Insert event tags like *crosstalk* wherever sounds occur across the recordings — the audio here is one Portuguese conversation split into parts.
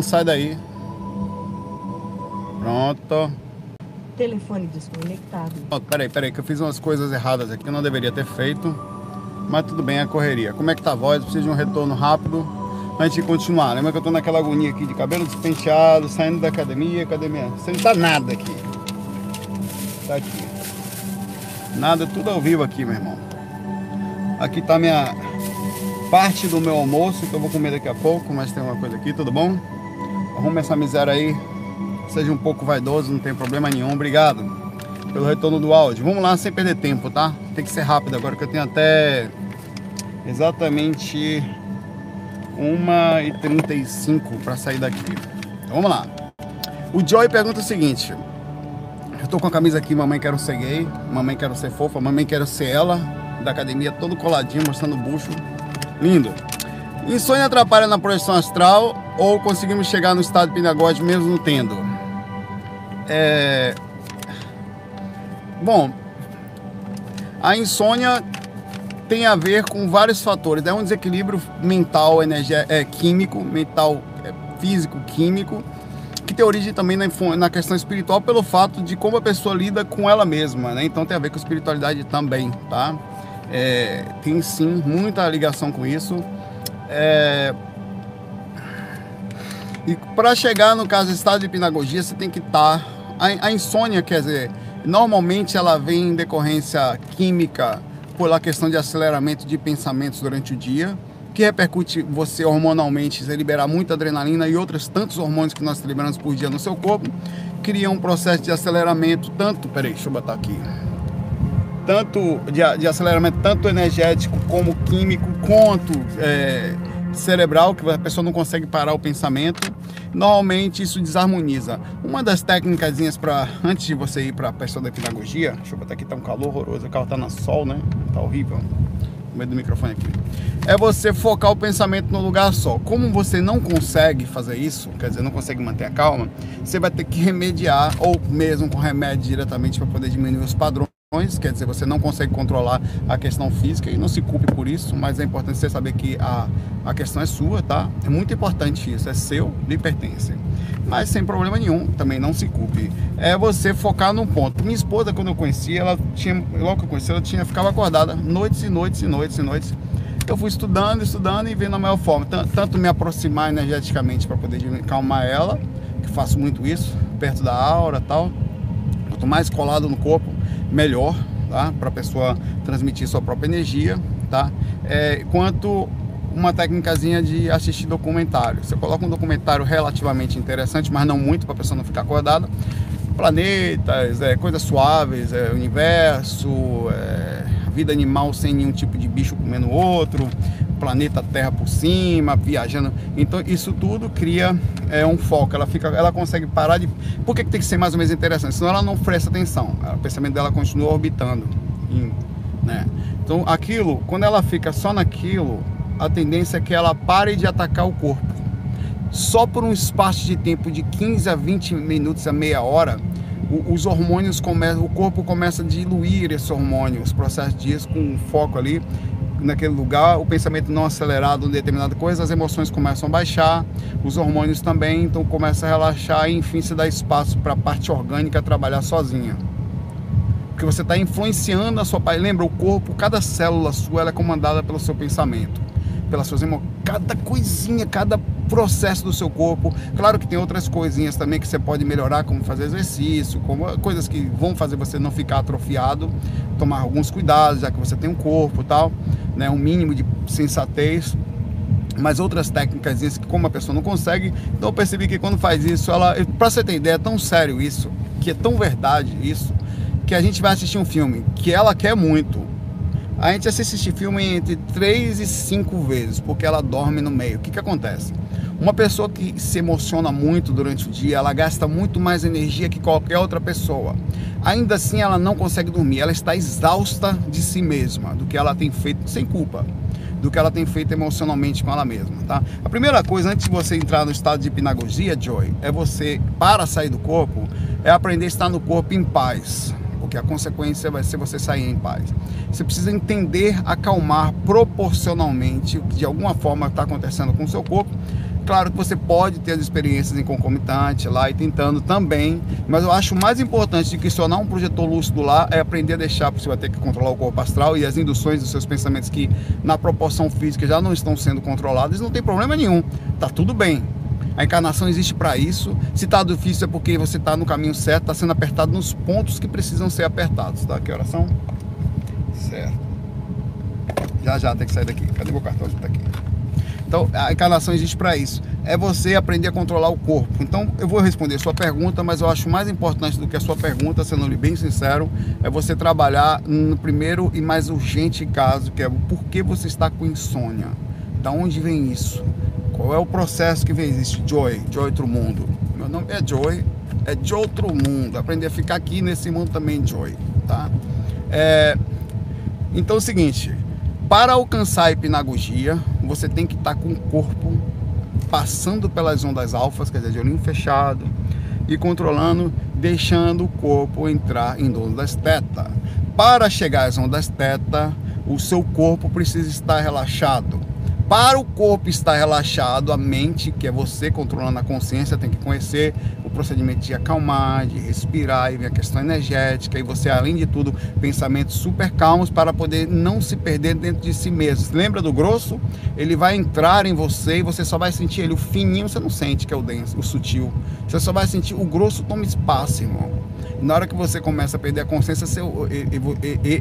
Sai daí. Pronto. Telefone desconectado. Oh, peraí, peraí, que eu fiz umas coisas erradas aqui, eu não deveria ter feito. Mas tudo bem, é a correria. Como é que tá a voz? Preciso de um retorno rápido antes de continuar. Lembra que eu tô naquela agonia aqui de cabelo despenteado, saindo da academia, academia. Você não tá nada aqui. Tá aqui. Nada, tudo ao vivo aqui, meu irmão. Aqui tá minha parte do meu almoço que eu vou comer daqui a pouco, mas tem uma coisa aqui, tudo bom? Arruma essa miséria aí. Seja um pouco vaidoso, não tem problema nenhum. Obrigado pelo retorno do áudio. Vamos lá, sem perder tempo, tá? Tem que ser rápido agora, que eu tenho até exatamente 1h35 para sair daqui. Então, vamos lá. O Joy pergunta o seguinte. Eu tô com a camisa aqui, mamãe quero ser gay, mamãe quero ser fofa, mamãe quero ser ela, da academia todo coladinho, mostrando o bucho. Lindo. Insônia atrapalha na projeção astral ou conseguimos chegar no estado de pinagode mesmo não tendo? É... Bom, a insônia tem a ver com vários fatores. É um desequilíbrio mental, é, químico, mental, é, físico, químico, que tem origem também na, na, questão espiritual pelo fato de como a pessoa lida com ela mesma, né? Então tem a ver com espiritualidade também, tá? É, tem sim muita ligação com isso. É... E para chegar no caso estado de pinagogia, você tem que estar. Tá... A, a insônia, quer dizer, normalmente ela vem em decorrência química pela questão de aceleramento de pensamentos durante o dia, que repercute você hormonalmente, você liberar muita adrenalina e outros tantos hormônios que nós liberamos por dia no seu corpo, cria um processo de aceleramento, tanto, peraí, deixa eu botar aqui, tanto de, de aceleramento tanto energético como químico, quanto é, cerebral, que a pessoa não consegue parar o pensamento. Normalmente isso desarmoniza. Uma das técnicas para antes de você ir para a pessoa da pedagogia, deixa eu botar aqui, tá um calor horroroso, o carro tá na sol, né? Tá horrível. No meio do microfone aqui. É você focar o pensamento no lugar só. Como você não consegue fazer isso, quer dizer, não consegue manter a calma, você vai ter que remediar ou mesmo com remédio diretamente para poder diminuir os padrões quer dizer, você não consegue controlar a questão física e não se culpe por isso, mas é importante você saber que a, a questão é sua, tá? É muito importante isso, é seu, lhe pertence. Mas sem problema nenhum, também não se culpe. É você focar num ponto. Minha esposa, quando eu conheci, ela tinha, logo que eu conheci, ela tinha, ficava acordada noites e noites e noites e noites. Eu fui estudando, estudando e vendo a maior forma, tanto me aproximar energeticamente para poder calmar ela, que faço muito isso, perto da aura tal. Quanto mais colado no corpo, melhor, tá? Para a pessoa transmitir sua própria energia, tá? É, quanto uma técnicazinha de assistir documentário. Você coloca um documentário relativamente interessante, mas não muito para a pessoa não ficar acordada. Planetas, é, coisas suaves, é, universo, é, vida animal sem nenhum tipo de bicho comendo outro, planeta Terra por cima, viajando. Então isso tudo cria é, um foco. Ela fica, ela consegue parar de. Por que, que tem que ser mais ou menos interessante? Senão ela não presta atenção. O pensamento dela continua orbitando. Né? Então aquilo, quando ela fica só naquilo, a tendência é que ela pare de atacar o corpo. Só por um espaço de tempo de 15 a 20 minutos a meia hora, os hormônios começam, o corpo começa a diluir esse hormônio, os processos disso com foco ali naquele lugar, o pensamento não acelerado em determinada coisa, as emoções começam a baixar, os hormônios também, então começa a relaxar e enfim se dá espaço para a parte orgânica trabalhar sozinha. Porque você está influenciando a sua parte. Lembra, o corpo, cada célula sua é comandada pelo seu pensamento, pelas suas emoções, cada coisinha, cada processo do seu corpo. Claro que tem outras coisinhas também que você pode melhorar, como fazer exercício, como coisas que vão fazer você não ficar atrofiado, tomar alguns cuidados, já que você tem um corpo tal né, um mínimo de sensatez, mas outras técnicas que como a pessoa não consegue, então eu percebi que quando faz isso, ela, para você ter ideia, é tão sério isso, que é tão verdade isso, que a gente vai assistir um filme que ela quer muito. A gente assiste esse filme entre 3 e 5 vezes, porque ela dorme no meio. O que, que acontece? Uma pessoa que se emociona muito durante o dia, ela gasta muito mais energia que qualquer outra pessoa. Ainda assim, ela não consegue dormir, ela está exausta de si mesma, do que ela tem feito sem culpa, do que ela tem feito emocionalmente com ela mesma, tá? A primeira coisa antes de você entrar no estado de hipnagogia, Joy, é você para sair do corpo, é aprender a estar no corpo em paz, porque a consequência vai ser você sair em paz. Você precisa entender, acalmar proporcionalmente o que de alguma forma está acontecendo com o seu corpo Claro que você pode ter as experiências em concomitante lá e tentando também, mas eu acho mais importante de questionar um projetor lúcido lá é aprender a deixar, porque você vai ter que controlar o corpo astral e as induções dos seus pensamentos que na proporção física já não estão sendo controladas, não tem problema nenhum, tá tudo bem. A encarnação existe para isso. Se está difícil é porque você está no caminho certo, está sendo apertado nos pontos que precisam ser apertados, tá? Que oração? Certo. Já já tem que sair daqui. Cadê meu cartão? Está aqui. Então, a encarnação existe para isso. É você aprender a controlar o corpo. Então, eu vou responder a sua pergunta, mas eu acho mais importante do que a sua pergunta, sendo bem sincero, é você trabalhar no primeiro e mais urgente caso, que é o porquê você está com insônia. Da onde vem isso? Qual é o processo que vem? Existe Joy, Joy outro mundo. Meu nome é Joy, é de outro mundo. Aprender a ficar aqui nesse mundo também, Joy, tá? É... Então é o seguinte, para alcançar a hipnagogia, você tem que estar com o corpo passando pelas ondas alfas, quer dizer, de olhinho fechado, e controlando, deixando o corpo entrar em ondas teta. Para chegar às ondas teta, o seu corpo precisa estar relaxado. Para o corpo estar relaxado, a mente, que é você controlando a consciência, tem que conhecer o procedimento de acalmar, de respirar, e vem a questão energética, e você, além de tudo, pensamentos super calmos para poder não se perder dentro de si mesmo. Lembra do grosso? Ele vai entrar em você e você só vai sentir ele. O fininho você não sente, que é o denso, o sutil. Você só vai sentir o grosso toma espaço, irmão. Na hora que você começa a perder a consciência,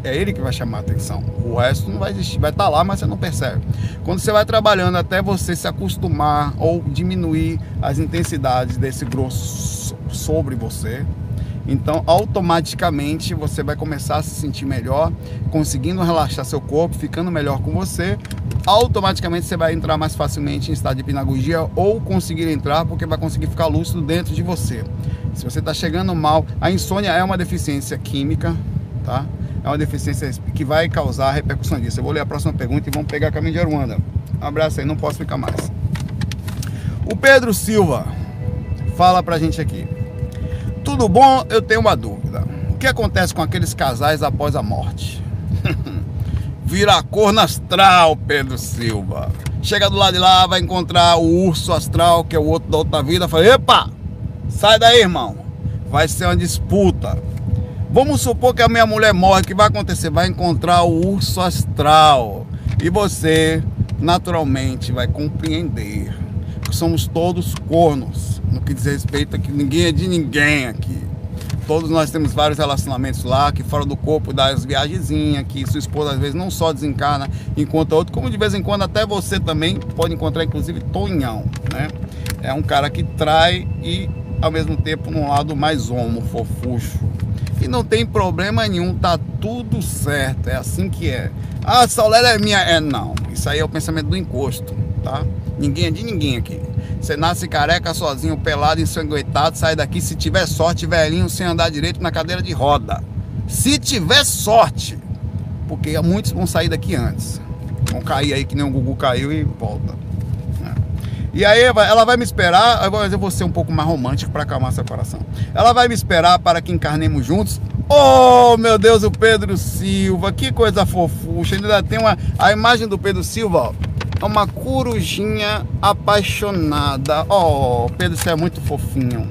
é ele que vai chamar a atenção. O resto não vai existir, vai estar tá lá, mas você não percebe. Quando você vai trabalhando até você se acostumar ou diminuir as intensidades desse grosso sobre você, então automaticamente você vai começar a se sentir melhor, conseguindo relaxar seu corpo, ficando melhor com você. Automaticamente você vai entrar mais facilmente em estado de hipnagogia ou conseguir entrar porque vai conseguir ficar lúcido dentro de você. Se você está chegando mal, a insônia é uma deficiência química, tá? É uma deficiência que vai causar repercussão disso. Eu vou ler a próxima pergunta e vamos pegar caminho de Aruanda. Um abraço aí, não posso ficar mais. O Pedro Silva fala pra gente aqui. Tudo bom? Eu tenho uma dúvida. O que acontece com aqueles casais após a morte? Vira a cor na astral, Pedro Silva. Chega do lado de lá, vai encontrar o urso astral, que é o outro da outra vida. Fala, epa, Sai daí, irmão. Vai ser uma disputa. Vamos supor que a minha mulher morre, o que vai acontecer? Vai encontrar o urso astral. E você, naturalmente, vai compreender que somos todos cornos, no que diz respeito a que ninguém é de ninguém aqui. Todos nós temos vários relacionamentos lá, que fora do corpo dá as viagenzinhas, que sua esposa às vezes não só desencana, encontra outro, como de vez em quando até você também pode encontrar, inclusive, Tonhão, né? É um cara que trai e ao mesmo tempo num lado mais homo, fofucho. E não tem problema nenhum, tá tudo certo, é assim que é. Ah, essa olera é minha. É não, isso aí é o pensamento do encosto, tá? Ninguém é de ninguém aqui. Você nasce careca, sozinho, pelado, ensanguentado, sai daqui se tiver sorte, velhinho, sem andar direito na cadeira de roda. Se tiver sorte, porque muitos vão sair daqui antes. Vão cair aí que nem o Gugu caiu e volta. E aí ela vai me esperar, eu vou ser um pouco mais romântico para acalmar seu coração. Ela vai me esperar para que encarnemos juntos. Oh, meu Deus, o Pedro Silva, que coisa fofucha. Ainda tem uma a imagem do Pedro Silva, ó, é uma corujinha apaixonada. Oh, Pedro, você é muito fofinho.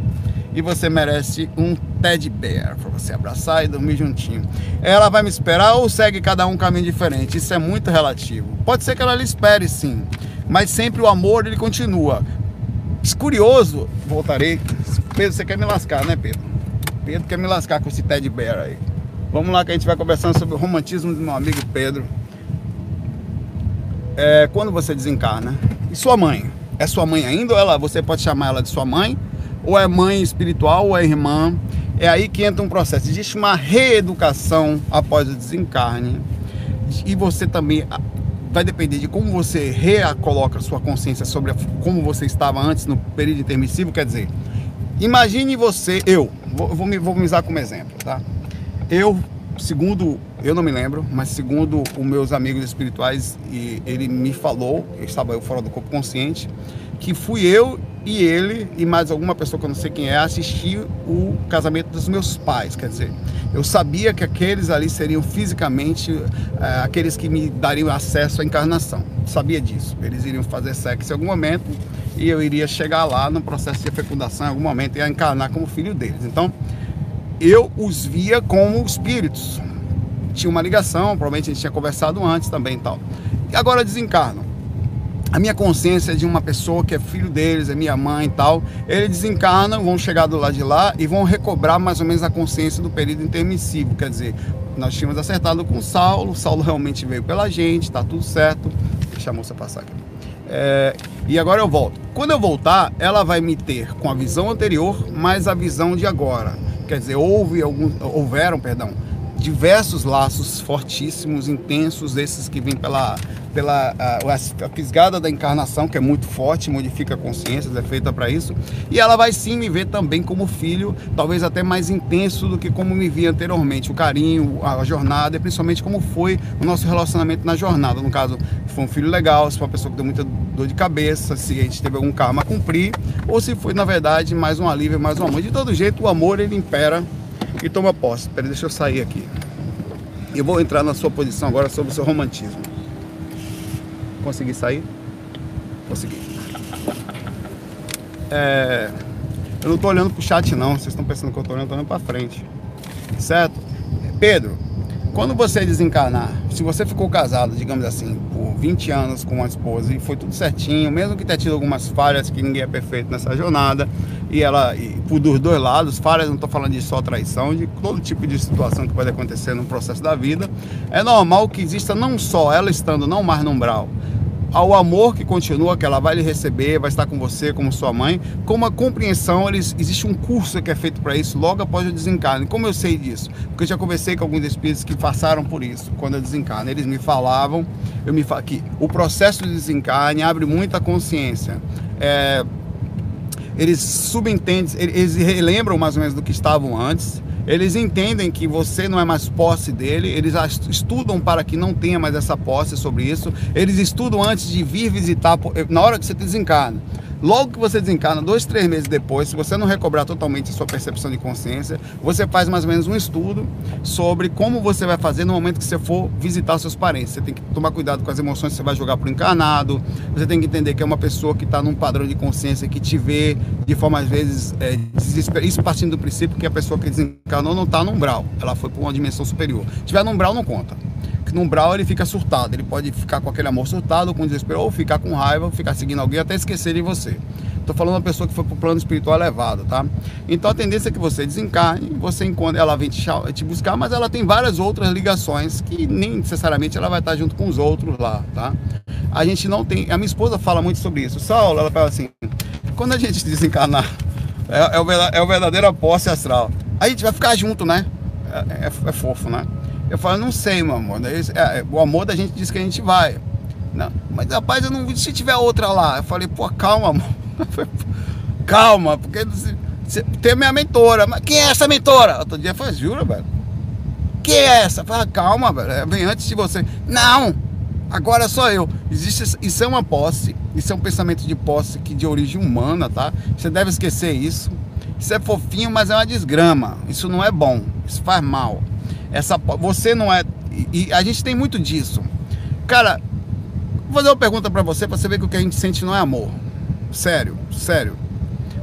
E você merece um teddy bear para você abraçar e dormir juntinho. Ela vai me esperar ou segue cada um um caminho diferente? Isso é muito relativo. Pode ser que ela lhe espere sim mas sempre o amor ele continua. Curioso, voltarei. Pedro, você quer me lascar, né, Pedro? Pedro quer me lascar com esse teddy bear aí. Vamos lá que a gente vai conversando sobre o romantismo do meu amigo Pedro. É, quando você desencarna, e sua mãe? É sua mãe ainda ou ela, você pode chamar ela de sua mãe? Ou é mãe espiritual ou é irmã? É aí que entra um processo. Existe uma reeducação após o desencarne. E você também vai depender de como você recoloca sua consciência sobre como você estava antes no período intermissivo. Quer dizer, imagine você, eu, vou, vou, me, vou me usar como exemplo, tá? Eu, segundo, eu não me lembro, mas segundo os meus amigos espirituais, e ele me falou, eu estava eu fora do corpo consciente, que fui eu e ele e mais alguma pessoa que eu não sei quem é assistir o casamento dos meus pais. Quer dizer, eu sabia que aqueles ali seriam fisicamente é, aqueles que me dariam acesso à encarnação. Sabia disso. Eles iriam fazer sexo em algum momento e eu iria chegar lá no processo de fecundação em algum momento e encarnar como filho deles. Então, eu os via como espíritos. Tinha uma ligação, provavelmente a gente tinha conversado antes também e tal. E agora desencarnam a minha consciência é de uma pessoa que é filho deles, é minha mãe e tal. Eles desencarnam, vão chegar do lado de lá e vão recobrar mais ou menos a consciência do período intermissivo. Quer dizer, nós tínhamos acertado com o Saulo, o Saulo realmente veio pela gente, tá tudo certo. Deixa a moça passar aqui. É, e agora eu volto. Quando eu voltar, ela vai me ter com a visão anterior, mais a visão de agora. Quer dizer, houve algum, houveram, perdão, diversos laços fortíssimos, intensos, esses que vêm pela, pela a, a fisgada da encarnação, que é muito forte, modifica a consciência, é feita para isso. E ela vai sim me ver também como filho, talvez até mais intenso do que como me via anteriormente. O carinho, a jornada e principalmente como foi o nosso relacionamento na jornada. No caso, foi um filho legal, se foi uma pessoa que deu muita dor de cabeça, se a gente teve algum karma a cumprir, ou se foi, na verdade, mais um alívio, mais um amor. De todo jeito, o amor ele impera e toma posse. Peraí, deixa eu sair aqui. Eu vou entrar na sua posição agora sobre o seu romantismo. Consegui sair? Consegui. É, eu não estou olhando para o chat não, vocês estão pensando que eu estou olhando, estou olhando para frente. Certo? Pedro, quando você desencarnar, se você ficou casado, digamos assim, por 20 anos com uma esposa e foi tudo certinho, mesmo que tenha tido algumas falhas, que ninguém é perfeito nessa jornada, e ela, e, por dos dois lados, falhas, não estou falando de só traição, de todo tipo de situação que pode acontecer no processo da vida, é normal que exista não só ela estando não mais no umbral, ao amor que continua, que ela vai lhe receber, vai estar com você como sua mãe, com uma compreensão, eles, existe um curso que é feito para isso logo após o desencarne. Como eu sei disso? Porque eu já conversei com alguns espíritos que passaram por isso quando eu desencarne. Eles me falavam, eu me que o processo de desencarne abre muita consciência. É, eles subentendem, eles relembram mais ou menos do que estavam antes, eles entendem que você não é mais posse dele, eles estudam para que não tenha mais essa posse sobre isso, eles estudam antes de vir visitar, na hora que você desencarna. Logo que você desencarna, dois, três meses depois, se você não recobrar totalmente a sua percepção de consciência, você faz mais ou menos um estudo sobre como você vai fazer no momento que você for visitar seus parentes. Você tem que tomar cuidado com as emoções que você vai jogar para o encarnado, você tem que entender que é uma pessoa que está num padrão de consciência que te vê de forma, às vezes, é. Isso partindo do princípio que a pessoa que desencarnou não está no umbral, ela foi para uma dimensão superior. Se tiver no umbral, não conta que no umbral ele fica surtado. Ele pode ficar com aquele amor surtado, com desespero, ou ficar com raiva, ficar seguindo alguém até esquecer de você. Estou falando uma pessoa que foi para o plano espiritual elevado, tá? Então a tendência é que você desencarne, você encontra, ela vem te, te, buscar, mas ela tem várias outras ligações que nem necessariamente ela vai estar junto com os outros lá, tá? A gente não tem. A minha esposa fala muito sobre isso. Saulo, ela fala assim: quando a gente *laughs* desencarnar, é, é, o, é o verdadeiro posse astral. A gente vai ficar junto, né? É, é, é fofo, né? Eu falo, não sei, meu amor. É, o amor da gente diz que a gente vai. Não, mas rapaz, eu não se tiver outra lá. Eu falei, pô, calma, amor. *laughs* calma, porque você, tem a minha mentora. Mas quem é essa mentora? Outro dia foi, jura, velho? Quem é essa? Eu falei, calma, velho. Vem antes de você. Não! Agora sou eu. Existe, isso é uma posse. Isso é um pensamento de posse que de origem humana, tá? Você deve esquecer isso. Isso é fofinho, mas é uma desgrama. Isso não é bom. Isso faz mal. Essa, você não é. E a gente tem muito disso. Cara, vou fazer uma pergunta para você para você ver que o que a gente sente não é amor. Sério, sério.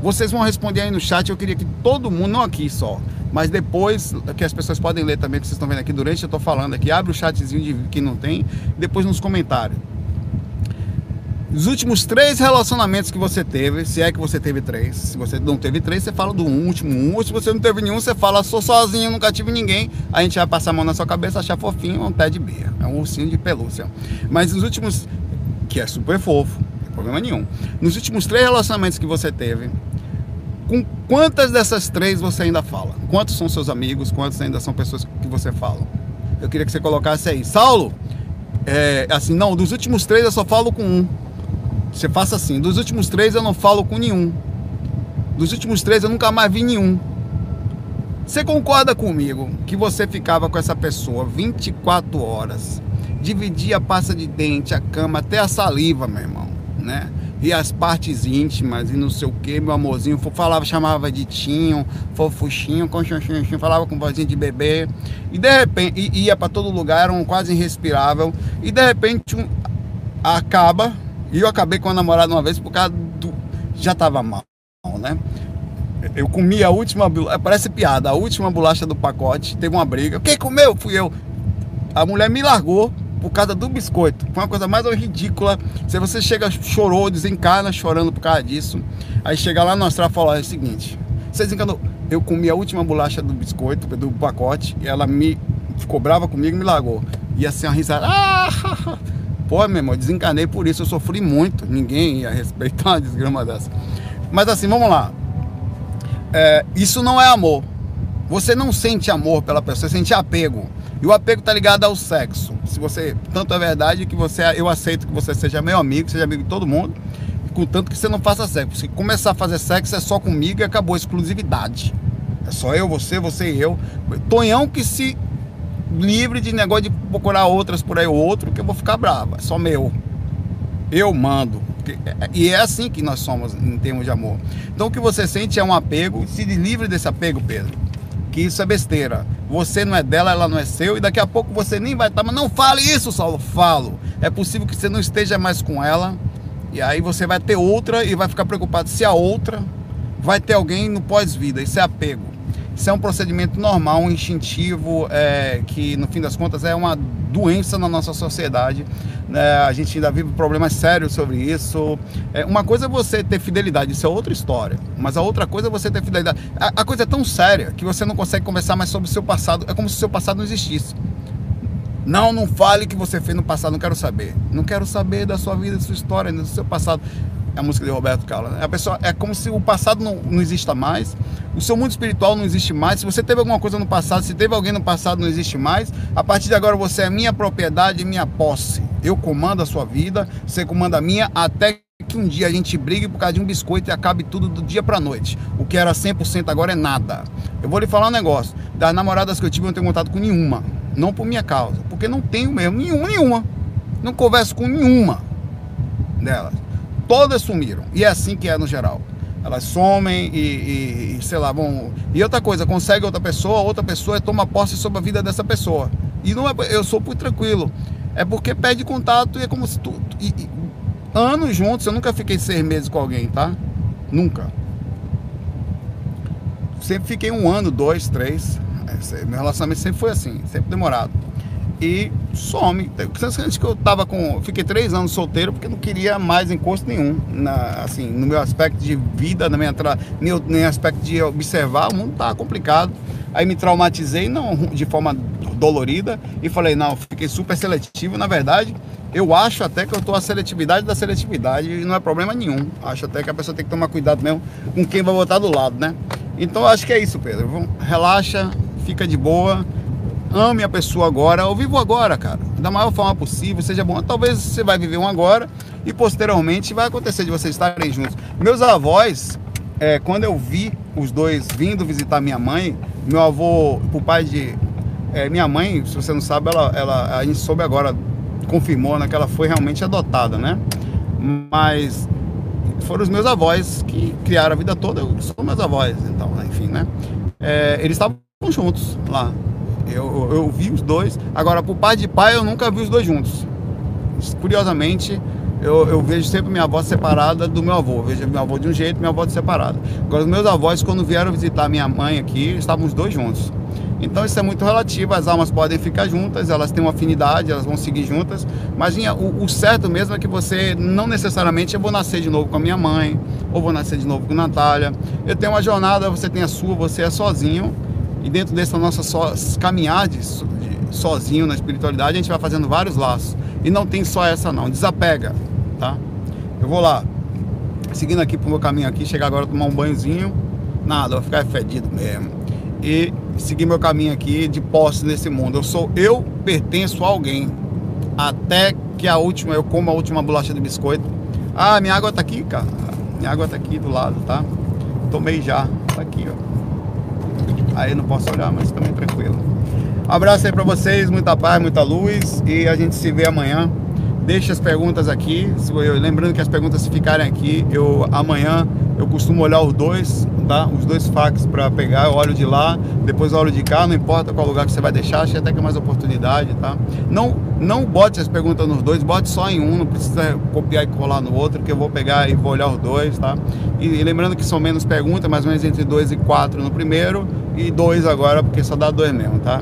Vocês vão responder aí no chat. Eu queria que todo mundo, não aqui só, mas depois, que as pessoas podem ler também, que vocês estão vendo aqui durante eu estou falando aqui, abre o chatzinho de que não tem, depois nos comentários. Os últimos três relacionamentos que você teve, se é que você teve três, se você não teve três, você fala do último um, ou se você não teve nenhum, você fala, sou sozinho, nunca tive ninguém, a gente vai passar a mão na sua cabeça, achar fofinho, um pé de beia, é um ursinho de pelúcia. Mas os últimos, que é super fofo, não tem problema nenhum. Nos últimos três relacionamentos que você teve, com quantas dessas três você ainda fala? Quantos são seus amigos? Quantos ainda são pessoas que você fala? Eu queria que você colocasse aí. Saulo, é, assim, não, dos últimos três eu só falo com um. Você faça assim. Dos últimos três eu não falo com nenhum. Dos últimos três eu nunca mais vi nenhum. Você concorda comigo que você ficava com essa pessoa 24 horas, dividia a pasta de dente, a cama, até a saliva, meu irmão, né? e as partes íntimas e não sei o que, meu amorzinho, falava, chamava de Tinho, fofuchinho, conchonchonho, falava com vozinha de bebê, e de repente, ia para todo lugar, era um quase irrespirável, e de repente um, acaba, e eu acabei com a namorada uma vez por causa do. já tava mal, né? Eu comi a última, parece piada, a última bolacha do pacote, teve uma briga. Quem comeu? Fui eu. A mulher me largou por causa do biscoito. Foi uma coisa mais ridícula. Se você chega, chorou, desencana chorando por causa disso. Aí chega lá no astral e fala: é o seguinte, você desencanou. Eu comi a última bolacha do biscoito, do pacote, e ela me ficou brava comigo e me largou. E assim, a risada. Ah! *laughs* Pô, meu irmão, desencanei por isso, eu sofri muito. Ninguém ia respeitar uma desgrama dessa. Mas assim, vamos lá. É, isso não é amor. Você não sente amor pela pessoa, você sente apego. E o apego está ligado ao sexo. Se você, tanto é verdade que você, eu aceito que você seja meu amigo, seja amigo de todo mundo, contanto que você não faça sexo. Se começar a fazer sexo é só comigo e acabou a exclusividade. É só eu, você, você e eu. Tonhão que se livre de negócio de procurar outras por aí ou outro, que eu vou ficar brava. É só meu. Eu mando. E é assim que nós somos em termos de amor. Então o que você sente é um apego. Se livre desse apego, Pedro que isso é besteira. Você não é dela, ela não é seu, e daqui a pouco você nem vai estar. Mas não fale isso, Saulo. Falo. É possível que você não esteja mais com ela, e aí você vai ter outra e vai ficar preocupado se a outra vai ter alguém no pós-vida. Isso é apego. Isso é um procedimento normal, um instintivo, é, que no fim das contas é uma doença na nossa sociedade. É, a gente ainda vive problemas sérios sobre isso. É, uma coisa é você ter fidelidade, isso é outra história. Mas a outra coisa é você ter fidelidade. A, a coisa é tão séria que você não consegue conversar mais sobre o seu passado. É como se o seu passado não existisse. Não, não fale que você fez no passado, não quero saber. Não quero saber da sua vida, da sua história, do seu passado a música de Roberto Carlos. Né? A pessoa é como se o passado não, não exista mais, o seu mundo espiritual não existe mais. Se você teve alguma coisa no passado, se teve alguém no passado, não existe mais. A partir de agora você é minha propriedade, minha posse. Eu comando a sua vida, você comanda a minha, até que um dia a gente brigue por causa de um biscoito e acabe tudo do dia para noite. O que era 100% agora é nada. Eu vou lhe falar um negócio. Das namoradas que eu tive, eu não tenho contato com nenhuma. Não por minha causa, porque não tenho mesmo nenhuma, nenhuma. Não converso com nenhuma delas todas sumiram. E é assim que é no geral. Elas somem e, e, sei lá, vão. E outra coisa, consegue outra pessoa, outra pessoa toma posse sobre a vida dessa pessoa. E não é, eu sou muito tranquilo. É porque pede contato e é como se tu. E, e, anos juntos, eu nunca fiquei seis meses com alguém, tá? Nunca. Sempre fiquei um ano, dois, três. Meu relacionamento sempre foi assim, sempre demorado e some. Antes que eu tava com. Fiquei três anos solteiro porque não queria mais encosto nenhum. Na, assim, no meu aspecto de vida, na minha nem, nem aspecto de observar, o mundo tá complicado. Aí me traumatizei, não de forma dolorida, e falei, não, fiquei super seletivo. Na verdade, eu acho até que eu tô a seletividade da seletividade e não é problema nenhum. Acho até que a pessoa tem que tomar cuidado mesmo com quem vai botar do lado, né? Então acho que é isso, Pedro. Relaxa, fica de boa ame a pessoa agora, ou vivo agora, cara, da maior forma possível, seja bom. Talvez você vai viver um agora e posteriormente vai acontecer de vocês estarem juntos. Meus avós, é, quando eu vi os dois vindo visitar minha mãe, meu avô, o pai de é, minha mãe, se você não sabe, ela, ela, a gente soube agora, confirmou, né, que ela foi realmente adotada, né? Mas foram os meus avós que criaram a vida toda, eu sou meus avós, então, enfim, né? É, eles estavam juntos lá. Eu, eu vi os dois. Agora, por pai de pai, eu nunca vi os dois juntos. Curiosamente, eu, eu, vejo sempre minha avó separada do meu avô. Eu vejo meu avô de um jeito, minha avó separada. Agora, os meus avós, quando vieram visitar minha mãe aqui, estavam os dois juntos. Então, isso é muito relativo. As almas podem ficar juntas, elas têm uma afinidade, elas vão seguir juntas. Mas o, o certo mesmo é que você, não necessariamente, eu vou nascer de novo com a minha mãe, ou vou nascer de novo com a Natália. Eu tenho uma jornada, você tem a sua, você é sozinho. E dentro dessa nossa so, sozinho na espiritualidade, a gente vai fazendo vários laços. E não tem só essa não, desapega, tá? Eu vou lá, seguindo aqui pro meu caminho aqui, chegar agora tomar um banhozinho, nada, vai ficar fedido mesmo. E seguir meu caminho aqui de posse nesse mundo. Eu sou, eu pertenço a alguém. Até que a última, eu como a última bolacha de biscoito. Ah, minha água tá aqui, cara. Minha água tá aqui do lado, tá? Tomei já. Tá aqui, ó. Aí não posso olhar, mas também tranquilo. Abraço aí pra vocês, muita paz, muita luz e a gente se vê amanhã Deixe as perguntas aqui. Lembrando que as perguntas se ficarem aqui, eu amanhã eu costumo olhar os dois, tá? Os dois fax para pegar, eu olho de lá, depois eu olho de cá, não importa qual lugar que você vai deixar, achei até que é mais oportunidade, tá? Não, não bote as perguntas nos dois, bote só em um, não precisa copiar e colar no outro, que eu vou pegar e vou olhar os dois, tá? E, e lembrando que são menos perguntas, mais ou menos entre dois e quatro no primeiro, e dois agora, porque só dá dois mesmo, tá?